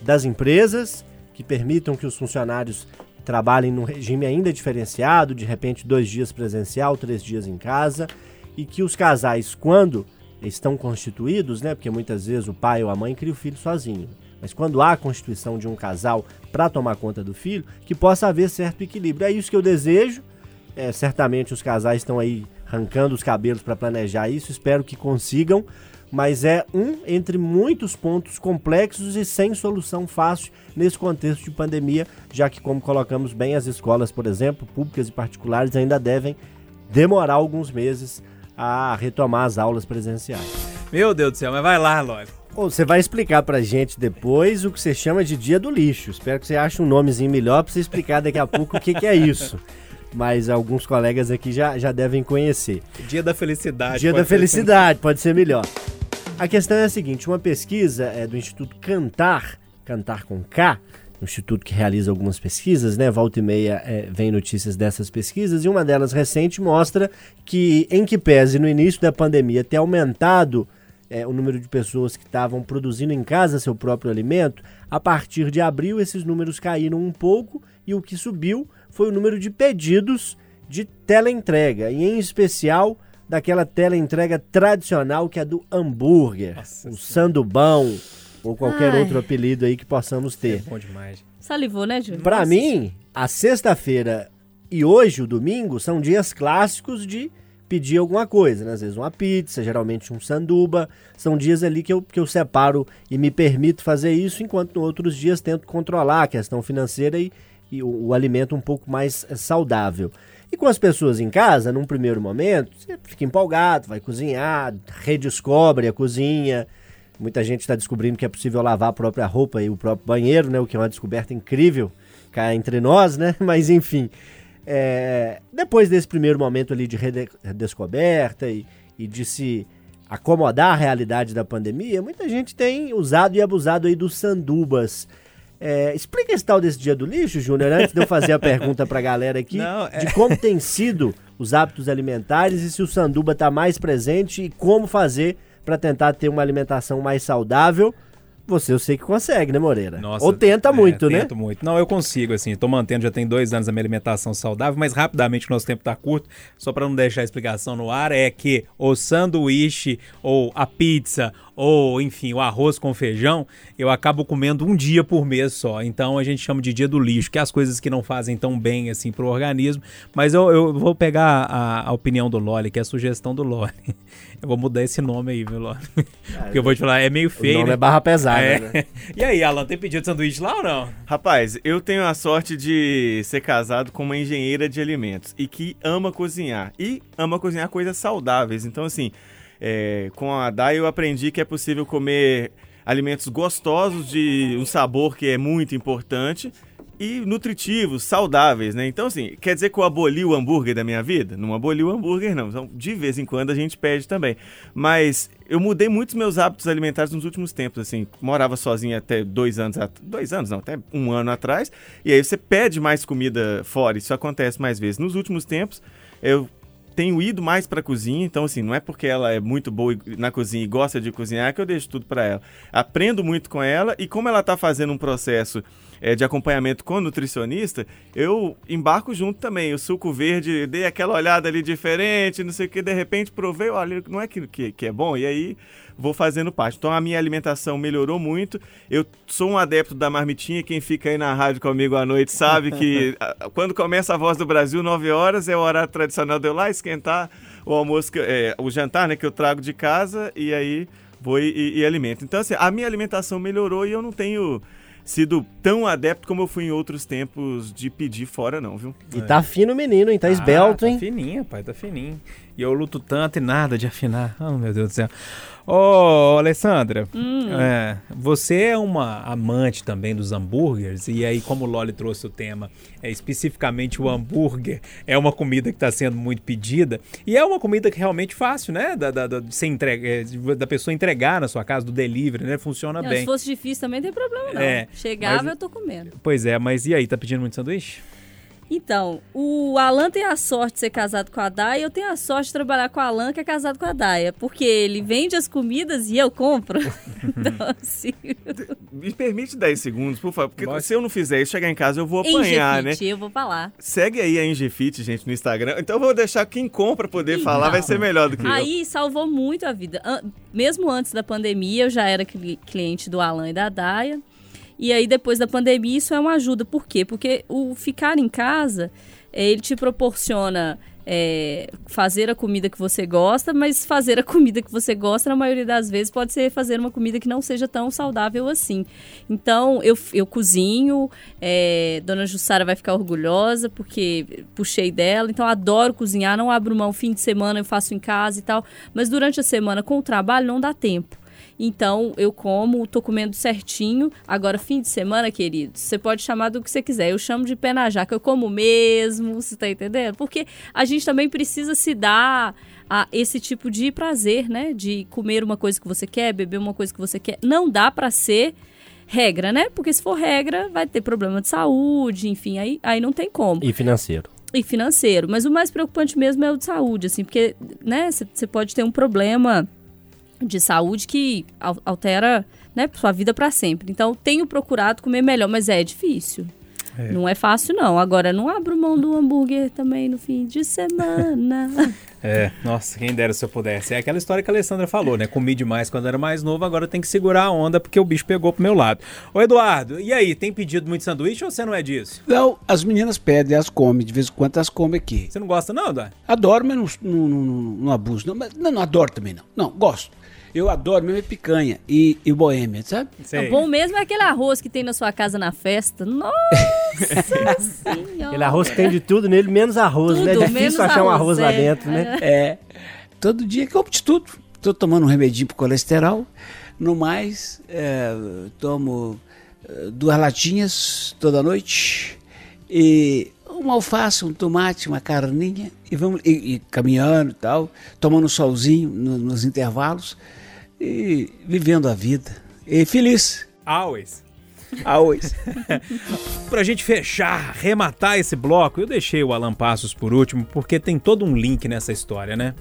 das empresas que permitam que os funcionários trabalhem num regime ainda diferenciado, de repente dois dias presencial, três dias em casa, e que os casais, quando estão constituídos, né? Porque muitas vezes o pai ou a mãe cria o filho sozinho. Mas quando há a constituição de um casal para tomar conta do filho, que possa haver certo equilíbrio. É isso que eu desejo. É, certamente os casais estão aí arrancando os cabelos para planejar isso. Espero que consigam. Mas é um entre muitos pontos complexos e sem solução fácil nesse contexto de pandemia, já que, como colocamos bem, as escolas, por exemplo, públicas e particulares, ainda devem demorar alguns meses a retomar as aulas presenciais. Meu Deus do céu, mas vai lá. Bom, Você vai explicar pra gente depois o que você chama de dia do lixo. Espero que você ache um nomezinho melhor pra você explicar daqui a pouco o que, que é isso. Mas alguns colegas aqui já, já devem conhecer. Dia da felicidade. Dia da ser felicidade, pode ser melhor. A questão é a seguinte: uma pesquisa é do Instituto Cantar, Cantar com K, um instituto que realiza algumas pesquisas, né? Volta e meia é, vem notícias dessas pesquisas, e uma delas recente mostra que, em que pese no início da pandemia ter aumentado é, o número de pessoas que estavam produzindo em casa seu próprio alimento, a partir de abril esses números caíram um pouco e o que subiu foi o número de pedidos de teleentrega, e em especial daquela teleentrega tradicional que é do hambúrguer, Nossa o sandubão ou qualquer Ai. outro apelido aí que possamos ter. Bom demais. Salivou, né, Júnior? Pra mim, a sexta-feira e hoje, o domingo, são dias clássicos de pedir alguma coisa, né? Às vezes uma pizza, geralmente um sanduba. São dias ali que eu, que eu separo e me permito fazer isso, enquanto em outros dias tento controlar a questão financeira e, e o, o alimento um pouco mais eh, saudável. E com as pessoas em casa, num primeiro momento, você fica empolgado, vai cozinhar, redescobre a cozinha. Muita gente está descobrindo que é possível lavar a própria roupa e o próprio banheiro, né? O que é uma descoberta incrível cá entre nós, né? [laughs] Mas enfim, é, depois desse primeiro momento ali de rede- redescoberta e, e de se acomodar à realidade da pandemia, muita gente tem usado e abusado aí dos sandubas. É, explica esse tal desse dia do lixo, Júnior, antes de eu fazer a pergunta pra galera aqui, Não, é- de como tem sido os hábitos alimentares e se o sanduba está mais presente e como fazer para tentar ter uma alimentação mais saudável. Você eu sei que consegue, né, Moreira? Nossa, Ou tenta é, muito, né? Tento muito. Não, eu consigo, assim. Tô mantendo, já tem dois anos a minha alimentação saudável, mas rapidamente o nosso tempo tá curto. Só para não deixar a explicação no ar, é que o sanduíche, ou a pizza, ou enfim, o arroz com feijão, eu acabo comendo um dia por mês só. Então a gente chama de dia do lixo, que é as coisas que não fazem tão bem assim pro organismo. Mas eu, eu vou pegar a, a opinião do Loli, que é a sugestão do Loli. [laughs] Eu vou mudar esse nome aí, viu, Loli? Porque eu vou te falar, é meio O feio. nome né? é barra pesada, É. né? [laughs] E aí, Alan, tem pedido de sanduíche lá ou não? Rapaz, eu tenho a sorte de ser casado com uma engenheira de alimentos e que ama cozinhar. E ama cozinhar coisas saudáveis. Então, assim, é, com a Dai eu aprendi que é possível comer alimentos gostosos, de um sabor que é muito importante e nutritivos, saudáveis, né? Então, assim, quer dizer que eu aboli o hambúrguer da minha vida? Não aboli o hambúrguer, não. Então, de vez em quando a gente pede também. Mas eu mudei muitos meus hábitos alimentares nos últimos tempos, assim. Morava sozinho até dois anos, dois anos não, até um ano atrás. E aí você pede mais comida fora, isso acontece mais vezes. Nos últimos tempos, eu tenho ido mais pra cozinha, então assim, não é porque ela é muito boa na cozinha e gosta de cozinhar que eu deixo tudo pra ela. Aprendo muito com ela e como ela tá fazendo um processo eh, de acompanhamento com nutricionista, eu embarco junto também. O suco verde, dei aquela olhada ali diferente, não sei o que, de repente provei, olha, não é que, que, que é bom, e aí vou fazendo parte. Então a minha alimentação melhorou muito. Eu sou um adepto da marmitinha, quem fica aí na rádio comigo à noite sabe que [laughs] ah, quando começa a Voz do Brasil, 9 horas, é o horário tradicional de eu lá esquentar o almoço, que- é, o jantar, né, que eu trago de casa e aí vou e, e- e alimento. Então assim, a minha alimentação melhorou e eu não tenho sido tão adepto como eu fui em outros tempos de pedir fora não, viu? E tá fino o menino, hein? Tá esbelto, ah, hein? Tá fininho, pai, tá fininho. E eu luto tanto e nada de afinar. Oh, meu Deus do céu. Ô, Alessandra, é, você é uma amante também dos hambúrgueres, e aí, como o Loli trouxe o tema, é, especificamente o hambúrguer, é uma comida que está sendo muito pedida, e é uma comida que realmente fácil, né? Da, da, da, entrega, é, da pessoa entregar na sua casa, do delivery, né? Funciona Não, bem. se fosse difícil também não tem problema, não. É, Chegava, mas- eu tô comendo. Pois é, mas e aí, tá pedindo muito sanduíche? Então, o Alan tem a sorte de ser casado com a Daia, eu tenho a sorte de trabalhar com o Alan, que é casado com a Daia. Porque ele vende as comidas e eu compro. [laughs] então, assim. Me permite 10 segundos, por favor, porque Pode. se eu não fizer isso, chegar em casa eu vou apanhar, né? Engefite, eu vou falar. Segue aí a Engefit, gente, no Instagram. Então eu vou deixar quem compra poder falar, vai ser melhor do que eu. Aí salvou muito a vida. Mesmo antes da pandemia, eu já era cli- cliente do Alan e da Daia. E aí, depois da pandemia, isso é uma ajuda. Por quê? Porque o ficar em casa, eh, ele te proporciona eh, fazer a comida que você gosta, mas fazer a comida que você gosta, na maioria das vezes, pode ser fazer uma comida que não seja tão saudável assim. Então, eu, eu cozinho, eh, Dona Jussara vai ficar orgulhosa, porque puxei dela. Então, adoro cozinhar, não abro mão. Fim de semana eu faço em casa e tal. Mas durante a semana, com o trabalho, não dá tempo. Então, eu como, tô comendo certinho. Agora, fim de semana, queridos, você pode chamar do que você quiser. Eu chamo de pé na jaca, eu como mesmo, você tá entendendo? Porque a gente também precisa se dar a esse tipo de prazer, né? De comer uma coisa que você quer, beber uma coisa que você quer. Não dá pra ser regra, né? Porque se for regra, vai ter problema de saúde, enfim, aí, aí não tem como E financeiro. e financeiro. Mas o mais preocupante mesmo é o de saúde, assim, porque, né, você pode ter um problema de saúde que al- altera, né, sua vida para sempre. Então, tenho procurado comer melhor, mas é difícil. Não é fácil, não. Agora, não abro mão do hambúrguer também no fim de semana. [laughs] É, nossa, quem dera se eu pudesse. É aquela história que a Alessandra falou, né? Comi demais quando era mais novo, agora tem que segurar a onda porque o bicho pegou pro meu lado. Ô Eduardo, e aí, tem pedido muito sanduíche ou você não é disso? Não, as meninas pedem, elas comem, de vez em quando elas comem aqui. Você não gosta não, Eduardo? Adoro, mas não, não, não, não- não abuso. Não, mas, não, não adoro também, não. Não, gosto. Eu adoro mesmo é picanha e, e boêmia, sabe? Sei. O bom mesmo é aquele arroz que tem na sua casa na festa. Nossa [laughs] senhora. Aquele arroz que tem de tudo nele, menos arroz, né? É Tudo, difícil menos achar um arroz, arroz lá é. dentro, né? É. Todo dia como de tudo. Tô tomando um remedinho pro colesterol. No mais, é, tomo é, duas latinhas toda noite. E uma alface, um tomate, uma carninha. E vamos e, e caminhando e tal. Tomando um solzinho no- nos intervalos. E vivendo a vida. E feliz. Always. Always. [laughs] Pra gente fechar, rematar esse bloco, eu deixei o Alan Passos por último, porque tem todo um link nessa história, né?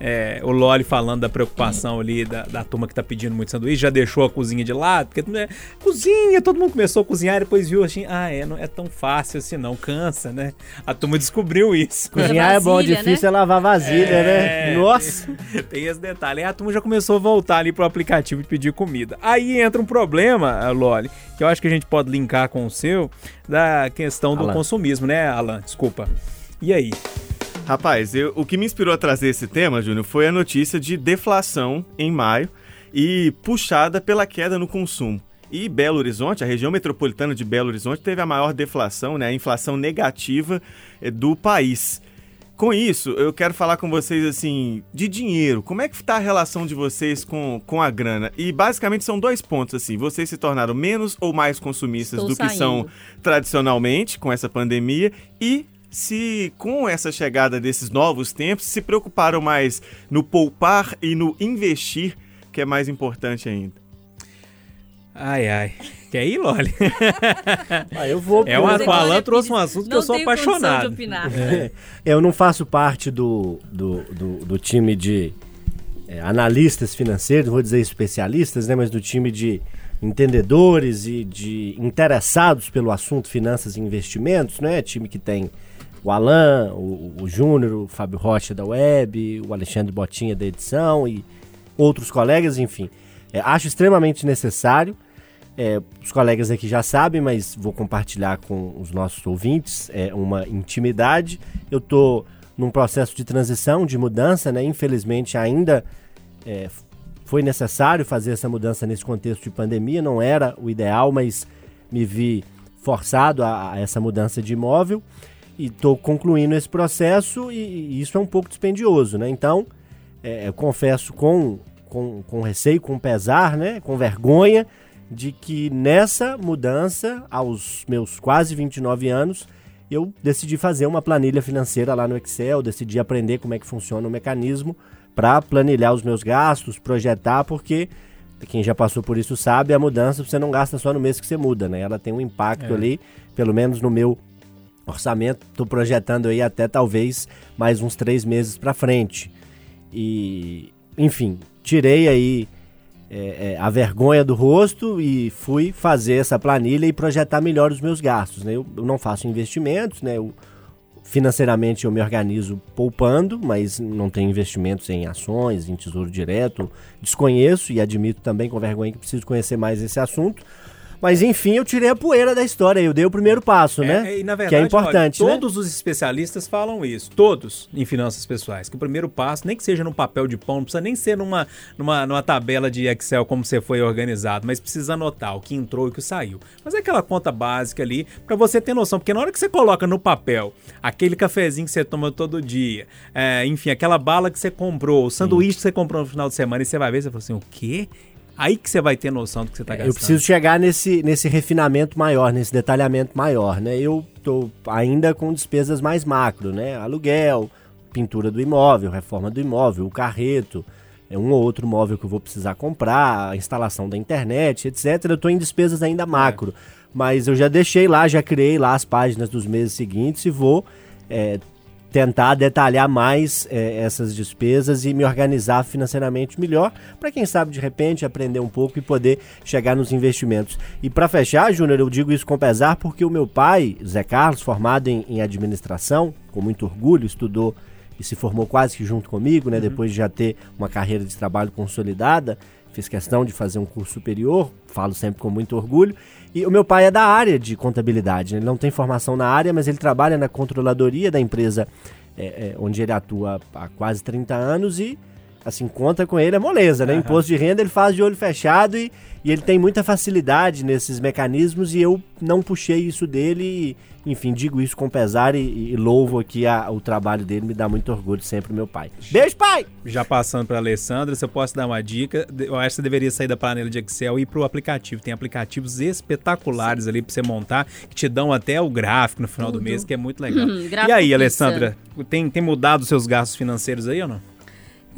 É, o Loli falando da preocupação ali da, da turma que tá pedindo muito sanduíche, já deixou a cozinha de lado, porque né, cozinha, todo mundo começou a cozinhar e depois viu assim, ah, é, não é tão fácil assim não, cansa, né? A turma descobriu isso. [laughs] Cozinhar é bom, vasilha, difícil né? é lavar vasilha, É, né? [laughs] Nossa! Tem esse detalhe. Aí a turma já começou a voltar ali pro aplicativo de pedir comida. Aí entra um problema, eh, Loli, que eu acho que a gente pode linkar com o seu, da questão do Alan. consumismo, né, Alan? Desculpa. E aí? Rapaz, eu- o que me inspirou a trazer esse tema, Júnior, foi a notícia de deflação em maio e puxada pela queda no consumo. E Belo Horizonte, a região metropolitana de Belo Horizonte, teve a maior deflação, né, a inflação negativa eh, do país. Com isso, eu quero falar com vocês assim, de dinheiro. Como é que está a relação de vocês com, com a grana? E basicamente são dois pontos assim. Vocês se tornaram menos ou mais consumistas Estou do que são saindo. tradicionalmente com essa pandemia e se com essa chegada desses novos tempos se preocuparam mais no poupar e no investir, que é mais importante ainda. Ai, ai. Quer ir, Loli? [laughs] Ah, eu vou. É uma- o Alan trouxe um assunto que eu sou apaixonado. De opinar. Eu não faço parte do, do, do, do time de é, analistas financeiros, não vou dizer especialistas, né? Mas do time de entendedores e de interessados pelo assunto finanças e investimentos, né? Time que tem o Alan, o, o Júnior, o Fábio Rocha da Web, o Alexandre Botinha da edição e outros colegas, enfim. É, acho extremamente necessário. É, os colegas aqui já sabem, mas vou compartilhar com os nossos ouvintes é, uma intimidade. Eu estou num processo de transição, de mudança, né? Infelizmente ainda é, foi necessário fazer essa mudança nesse contexto de pandemia. Não era o ideal, mas me vi forçado a, a essa mudança de imóvel e estou concluindo esse processo e, isso é um pouco dispendioso, né? Então, é, eu confesso com, com, com receio, com pesar, né? Com vergonha de que nessa mudança, aos meus quase 29 anos, eu decidi fazer uma planilha financeira lá no Excel, decidi aprender como é que funciona o mecanismo para planilhar os meus gastos, projetar, porque quem já passou por isso sabe, a mudança você não gasta só no mês que você muda, né? Ela tem um impacto É. ali, pelo menos no meu orçamento, estou projetando aí até talvez mais uns três meses para frente. E, enfim, tirei aí é, é, a vergonha do rosto e fui fazer essa planilha e projetar melhor os meus gastos. Né? Eu, eu não faço investimentos, né? Eu, financeiramente eu me organizo poupando, mas não tenho investimentos em ações, em tesouro direto. Desconheço e admito também com vergonha que preciso conhecer mais esse assunto. Mas enfim, eu tirei a poeira da história, eu dei o primeiro passo, né? É, e na verdade, que é importante, olha, né? todos os especialistas falam isso, todos em finanças pessoais, que o primeiro passo, nem que seja num papel de pão, não precisa nem ser numa, numa, numa tabela de Excel como você foi organizado, mas precisa anotar o que entrou e o que saiu. Mas é aquela conta básica ali para você ter noção, porque na hora que você coloca no papel aquele cafezinho que você toma todo dia, é, enfim, aquela bala que você comprou, o sanduíche que você comprou no final de semana e você vai ver, você fala assim, o quê? Aí que você vai ter noção do que você está gastando. Eu preciso chegar nesse, nesse refinamento maior, nesse detalhamento maior, né? Eu tô ainda com despesas mais macro, né? Aluguel, pintura do imóvel, reforma do imóvel, o carreto, é um ou outro móvel que eu vou precisar comprar, a instalação da internet, etc. Eu estou em despesas ainda macro, mas eu já deixei lá, já criei lá as páginas dos meses seguintes e vou é, tentar detalhar mais é, essas despesas e me organizar financeiramente melhor, para quem sabe de repente aprender um pouco e poder chegar nos investimentos. E para fechar, Júnior, eu digo isso com pesar porque o meu pai, Zé Carlos, formado em, em administração, com muito orgulho, estudou e se formou quase que junto comigo, né, uhum. depois de já ter uma carreira de trabalho consolidada, fiz questão de fazer um curso superior, falo sempre com muito orgulho. E o meu pai é da área de contabilidade, né? ele não tem formação na área, mas ele trabalha na controladoria da empresa é, é, onde ele atua há quase 30 anos e, assim, conta com ele é moleza, né? Uhum. Imposto de renda ele faz de olho fechado e, e ele tem muita facilidade nesses mecanismos e eu não puxei isso dele e, enfim, digo isso com pesar e, e louvo aqui a, o trabalho dele, me dá muito orgulho sempre meu pai. Beijo, pai! Já passando para Alessandra, se eu posso dar uma dica, eu acho que você deveria sair da planilha de Excel e ir pro aplicativo. Tem aplicativos espetaculares Sim. ali para você montar, que te dão até o gráfico no final Tudo. do mês, que é muito legal. Hum, e aí, Alessandra, tem, tem mudado os seus gastos financeiros aí ou não?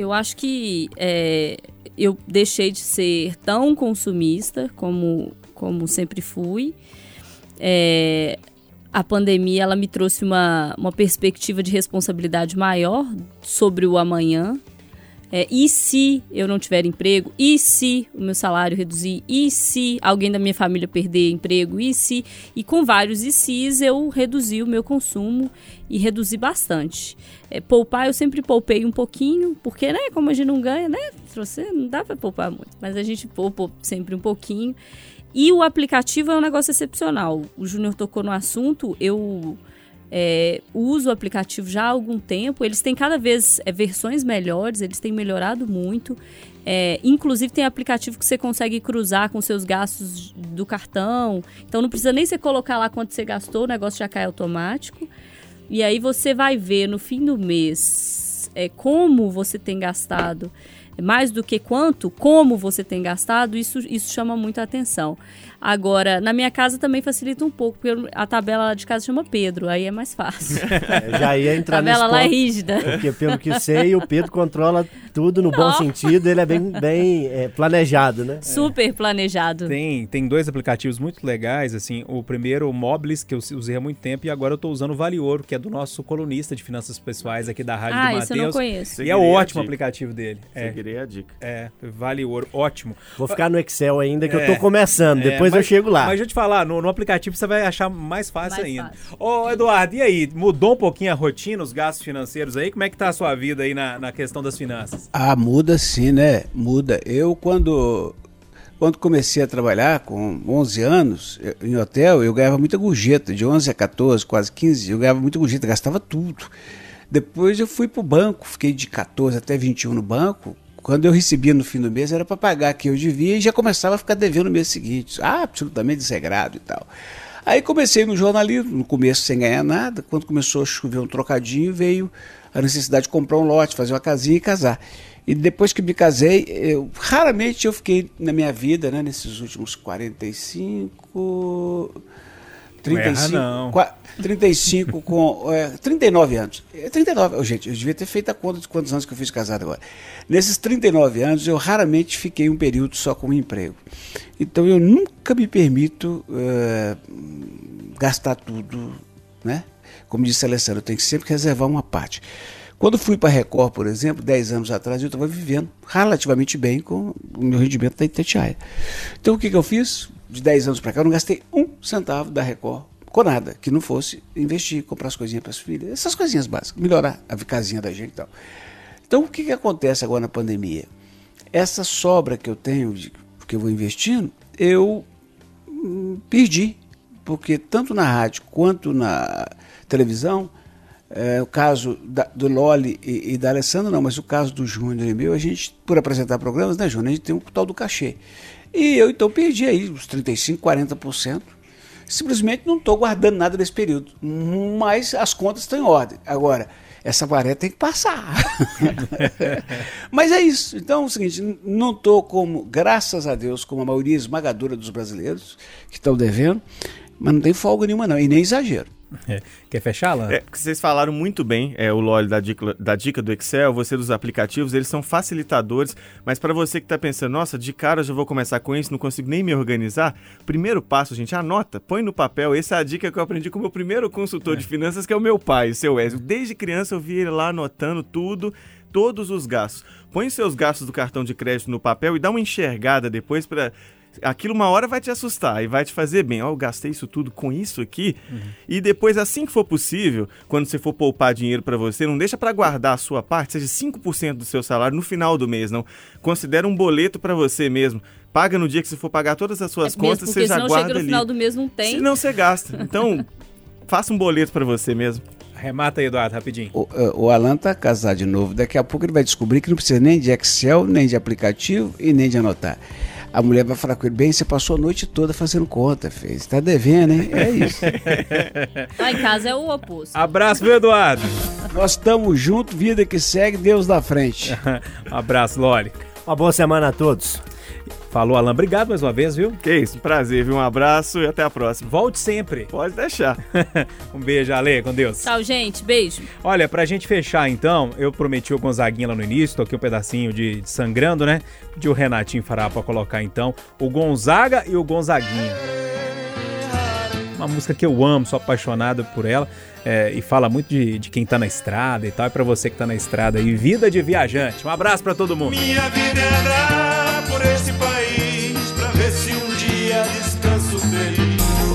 Eu acho que é, eu deixei de ser tão consumista como, como sempre fui. É, a pandemia ela me trouxe uma, uma perspectiva de responsabilidade maior sobre o amanhã. É, e se eu não tiver emprego? E se o meu salário reduzir? E se alguém da minha família perder emprego? E se? E com vários e se's eu reduzi o meu consumo e reduzi bastante. É, poupar eu sempre poupei um pouquinho, porque né, como a gente não ganha, né? Você não dá para poupar muito, mas a gente poupa sempre um pouquinho. E o aplicativo é um negócio excepcional. O Júnior tocou no assunto, eu é, uso o aplicativo já há algum tempo. Eles têm cada vez é, versões melhores, eles têm melhorado muito. É, inclusive tem aplicativo que você consegue cruzar com seus gastos do cartão. Então não precisa nem você colocar lá quanto você gastou, o negócio já cai automático. E aí você vai ver no fim do mês é, como você tem gastado mais do que quanto, como você tem gastado, isso, isso chama muita atenção. Agora, na minha casa também facilita um pouco, porque a tabela lá de casa chama Pedro, aí é mais fácil. [laughs] É, já ia entrar A tabela lá é rígida. Porque, pelo que sei, o Pedro controla tudo no bom sentido, ele é bem, bem é, planejado, né? Super planejado. Tem, tem dois aplicativos muito legais, assim, o primeiro, o Moblis, que eu usei há muito tempo, e agora eu estou usando o Vale Ouro, que é do nosso colunista de finanças pessoais aqui da Rádio ah, do Matheus. Ah, eu não conheço. E é ótimo o aplicativo dele. Seguirei é. a dica. É, Vale Ouro, ótimo. Vou ficar no Excel ainda, que é, eu tô começando, depois mas, eu chego lá. Mas deixa eu te falar, no, no aplicativo você vai achar mais fácil mais ainda. Fácil. Ô, Eduardo, e aí? Mudou um pouquinho a rotina, os gastos financeiros aí? Como é que tá a sua vida aí na, na questão das finanças? Ah, muda sim, né? Muda. Eu, quando quando comecei a trabalhar com 11 anos em hotel, eu ganhava muita gorjeta, de 11 a 14, quase 15, eu ganhava muita gorjeta, gastava tudo. Depois eu fui para o banco, fiquei de 14 até 21 no banco, quando eu recebia no fim do mês era para pagar que eu devia e já começava a ficar devendo no mês seguinte. Ah, absolutamente desregrado e tal. Aí comecei no jornalismo, no começo sem ganhar nada. Quando começou a chover um trocadinho, veio a necessidade de comprar um lote, fazer uma casinha e casar. E depois que me casei, eu, raramente eu fiquei na minha vida, né, nesses últimos 45 35, não 35 com. É, 39 anos. 39, oh, gente, eu devia ter feito a conta de quantos anos que eu fiz casado agora. Nesses 39 anos, eu raramente fiquei um período só com um emprego. Então eu nunca me permito uh, gastar tudo, né? Como disse a Alessandra, eu tenho que sempre reservar uma parte. Quando fui para a Record, por exemplo, 10 anos atrás, eu estava vivendo relativamente bem com o meu rendimento da Itatiaia. Então o que, que eu fiz? De 10 anos para cá, eu não gastei um centavo da Record com nada, que não fosse investir, comprar as coisinhas para as filhas, essas coisinhas básicas, melhorar a casinha da gente e tal. Então o que, que acontece agora na pandemia? Essa sobra que eu tenho, de, que eu vou investindo, eu hum, perdi, porque tanto na rádio quanto na televisão, é, o caso da, do Loli e, e, da Alessandra não, mas o caso do Júnior e meu, a gente, por apresentar programas, né, Júnior, a gente tem um tal do cachê. E eu então perdi aí uns 35, 40%. Simplesmente não estou guardando nada desse período. Mas as contas estão em ordem. Agora, essa maré tem que passar. [laughs] mas é isso. Então é o seguinte, não estou como, graças a Deus, como a maioria esmagadora dos brasileiros que estão devendo, mas não tem folga nenhuma não, e nem exagero. É. Quer fechar, Alan? É, vocês falaram muito bem, é, o Loli da dica, da dica do Excel, você dos aplicativos, eles são facilitadores, mas para você que está pensando, nossa, de cara eu já vou começar com isso, não consigo nem me organizar, primeiro passo, gente, anota, põe no papel, essa é a dica que eu aprendi com o meu primeiro consultor é. de finanças, que é o meu pai, o seu Wesley. Desde criança eu vi ele lá anotando tudo, todos os gastos. Põe seus gastos do cartão de crédito no papel e dá uma enxergada depois para aquilo uma hora vai te assustar e vai te fazer bem. Ó, oh, eu gastei isso tudo com isso aqui. Uhum. E depois, assim que for possível, quando você for poupar dinheiro para você, não deixa para guardar a sua parte, seja 5% do seu salário no final do mês, não. Considera um boleto para você mesmo. Paga no dia que você for pagar todas as suas é contas, você já guarda chega no ali. final do mês não tem. Senão você gasta. Então, [laughs] faça um boleto para você mesmo. Remata aí, Eduardo, rapidinho. O, é, o Alan tá casado de novo. Daqui a pouco ele vai descobrir que não precisa nem de Excel, nem de aplicativo e nem de anotar. A mulher vai falar com ele, bem, você passou a noite toda fazendo conta, fez. Tá devendo, hein? É isso. [laughs] Lá em casa é o oposto. Abraço, meu Eduardo. Nós estamos juntos, vida que segue, Deus na frente. [laughs] Abraço, Loli. Uma boa semana a todos. Falou, Alan. Obrigado mais uma vez, viu? Que isso, prazer, viu? Um abraço e até a próxima. Volte sempre. Pode deixar. [laughs] um beijo, Ale, com Deus. Tchau, gente. Beijo. Olha, pra gente fechar então, eu prometi o Gonzaguinha lá no início, toquei um pedacinho de, de Sangrando, né? De o Renatinho Fará pra colocar então o Gonzaga e o Gonzaguinha. Uma música que eu amo, sou apaixonado por ela. É, e fala muito de, de quem tá na estrada e tal. E pra você que tá na estrada aí, vida de viajante. Um abraço para todo mundo. Minha vida é andar por esse país